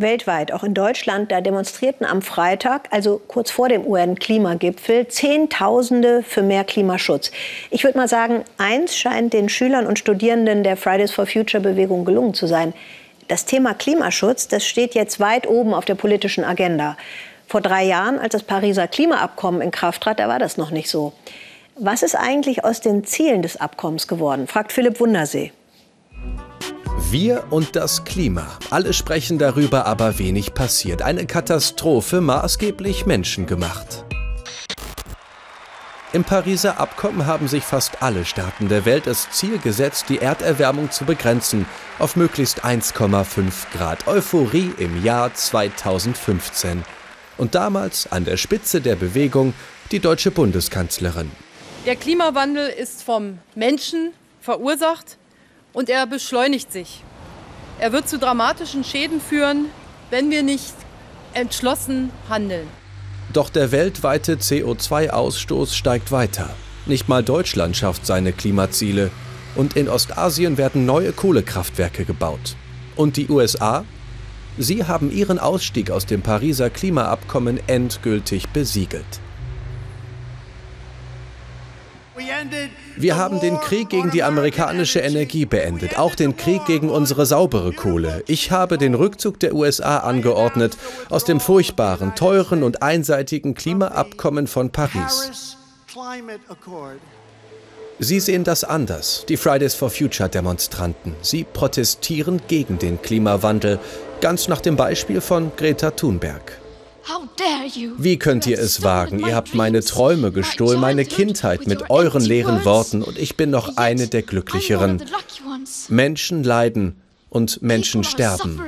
weltweit, auch in Deutschland, da demonstrierten am Freitag, also kurz vor dem UN-Klimagipfel, Zehntausende für mehr Klimaschutz. Ich würde mal sagen, eins scheint den Schülern und Studierenden der Fridays for Future-Bewegung gelungen zu sein. Das Thema Klimaschutz, das steht jetzt weit oben auf der politischen Agenda. Vor drei Jahren, als das Pariser Klimaabkommen in Kraft trat, da war das noch nicht so. Was ist eigentlich aus den Zielen des Abkommens geworden? fragt Philipp Wundersee. Wir und das Klima. Alle sprechen darüber, aber wenig passiert. Eine Katastrophe, maßgeblich menschengemacht. Im Pariser Abkommen haben sich fast alle Staaten der Welt das Ziel gesetzt, die Erderwärmung zu begrenzen auf möglichst 1,5 Grad. Euphorie im Jahr 2015. Und damals an der Spitze der Bewegung die deutsche Bundeskanzlerin. Der Klimawandel ist vom Menschen verursacht und er beschleunigt sich. Er wird zu dramatischen Schäden führen, wenn wir nicht entschlossen handeln. Doch der weltweite CO2-Ausstoß steigt weiter. Nicht mal Deutschland schafft seine Klimaziele. Und in Ostasien werden neue Kohlekraftwerke gebaut. Und die USA? Sie haben ihren Ausstieg aus dem Pariser Klimaabkommen endgültig besiegelt. Wir haben den Krieg gegen die amerikanische Energie beendet, auch den Krieg gegen unsere saubere Kohle. Ich habe den Rückzug der USA angeordnet aus dem furchtbaren, teuren und einseitigen Klimaabkommen von Paris. Sie sehen das anders, die Fridays for Future Demonstranten. Sie protestieren gegen den Klimawandel, ganz nach dem Beispiel von Greta Thunberg. Wie könnt ihr es wagen? Ihr habt meine Träume gestohlen, meine Kindheit mit euren leeren Worten und ich bin noch eine der Glücklicheren. Menschen leiden und Menschen sterben.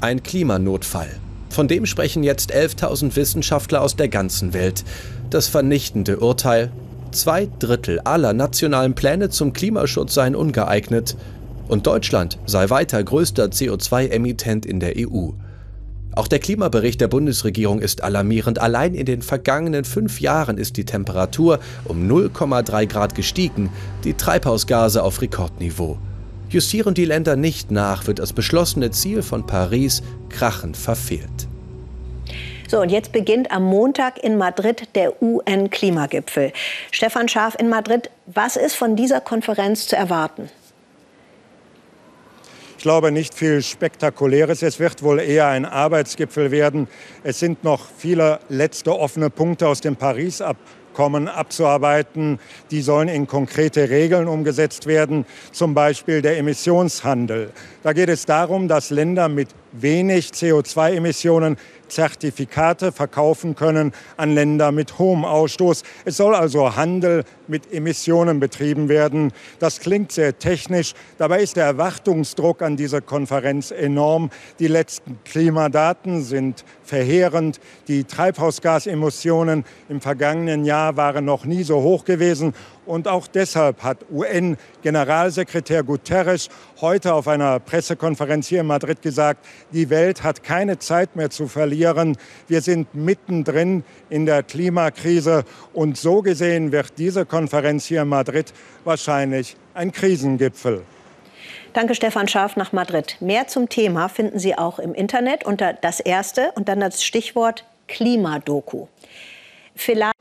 Ein Klimanotfall. Von dem sprechen jetzt 11.000 Wissenschaftler aus der ganzen Welt. Das vernichtende Urteil. Zwei Drittel aller nationalen Pläne zum Klimaschutz seien ungeeignet und Deutschland sei weiter größter CO2-Emittent in der EU. Auch der Klimabericht der Bundesregierung ist alarmierend. Allein in den vergangenen fünf Jahren ist die Temperatur um 0,3 Grad gestiegen, die Treibhausgase auf Rekordniveau. Justieren die Länder nicht nach, wird das beschlossene Ziel von Paris krachend verfehlt. So, und jetzt beginnt am Montag in Madrid der UN-Klimagipfel. Stefan Scharf in Madrid, was ist von dieser Konferenz zu erwarten? Ich glaube nicht viel Spektakuläres. Es wird wohl eher ein Arbeitsgipfel werden. Es sind noch viele letzte offene Punkte aus dem Paris-Abkommen abzuarbeiten. Die sollen in konkrete Regeln umgesetzt werden, zum Beispiel der Emissionshandel. Da geht es darum, dass Länder mit wenig CO2-Emissionen Zertifikate verkaufen können an Länder mit hohem Ausstoß. Es soll also Handel mit Emissionen betrieben werden. Das klingt sehr technisch. Dabei ist der Erwartungsdruck an diese Konferenz enorm. Die letzten Klimadaten sind verheerend. Die Treibhausgasemissionen im vergangenen Jahr waren noch nie so hoch gewesen. Und auch deshalb hat UN-Generalsekretär Guterres heute auf einer Pressekonferenz hier in Madrid gesagt, die Welt hat keine Zeit mehr zu verlieren. Wir sind mittendrin in der Klimakrise. Und so gesehen wird diese Konferenz hier in Madrid wahrscheinlich ein Krisengipfel. Danke, Stefan Scharf nach Madrid. Mehr zum Thema finden Sie auch im Internet unter das erste und dann das Stichwort Klimadoku. Vielleicht